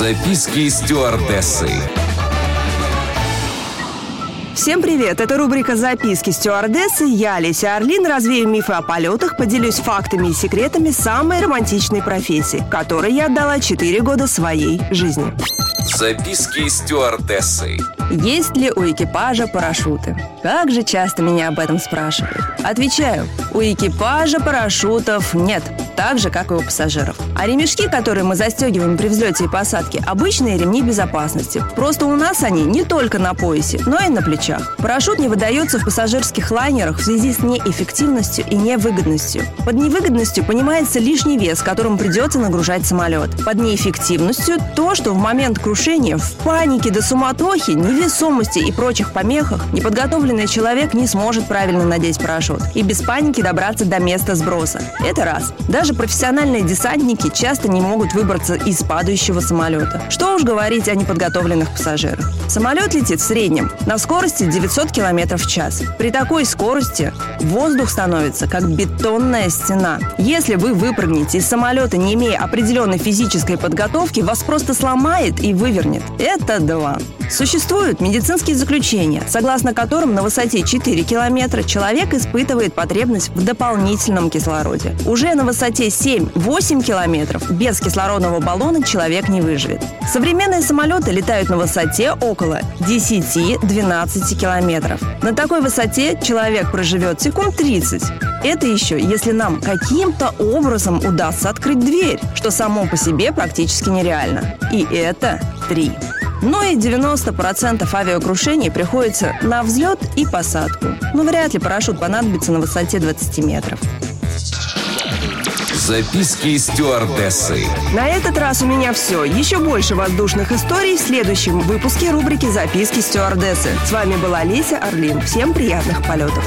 Записки стюардессы. Всем привет! Это рубрика «Записки стюардессы». Я, Леся Орлин, развею мифы о полетах, поделюсь фактами и секретами самой романтичной профессии, которой я отдала 4 года своей жизни. Записки стюардессы. Есть ли у экипажа парашюты? Как же часто меня об этом спрашивают. Отвечаю, у экипажа парашютов нет, так же, как и у пассажиров. А ремешки, которые мы застегиваем при взлете и посадке, обычные ремни безопасности. Просто у нас они не только на поясе, но и на плечах. Парашют не выдается в пассажирских лайнерах в связи с неэффективностью и невыгодностью. Под невыгодностью понимается лишний вес, которым придется нагружать самолет. Под неэффективностью то, что в момент крушения, в панике до суматохи, невесомости и прочих помехах неподготовленный человек не сможет правильно надеть парашют и без паники добраться до места сброса. Это раз. Даже профессиональные десантники часто не могут выбраться из падающего самолета. Что уж говорить о неподготовленных пассажирах. Самолет летит в среднем на скорости 900 км в час. При такой скорости воздух становится как бетонная стена. Если вы выпрыгнете из самолета, не имея определенной физической подготовки, вас просто сломает и вывернет. Это два. Существуют медицинские заключения, согласно которым на высоте 4 километра человек испытывает потребность в дополнительном кислороде. Уже на высоте 7-8 километров без кислородного баллона человек не выживет. Современные самолеты летают на высоте около 10-12 километров. На такой высоте человек проживет секунд 30. Это еще, если нам каким-то образом удастся открыть дверь, что само по себе практически нереально. И это три. Ну и 90% авиакрушений приходится на взлет и посадку. Но вряд ли парашют понадобится на высоте 20 метров. Записки стюардессы. На этот раз у меня все. Еще больше воздушных историй в следующем выпуске рубрики «Записки стюардессы». С вами была Леся Орлин. Всем приятных полетов.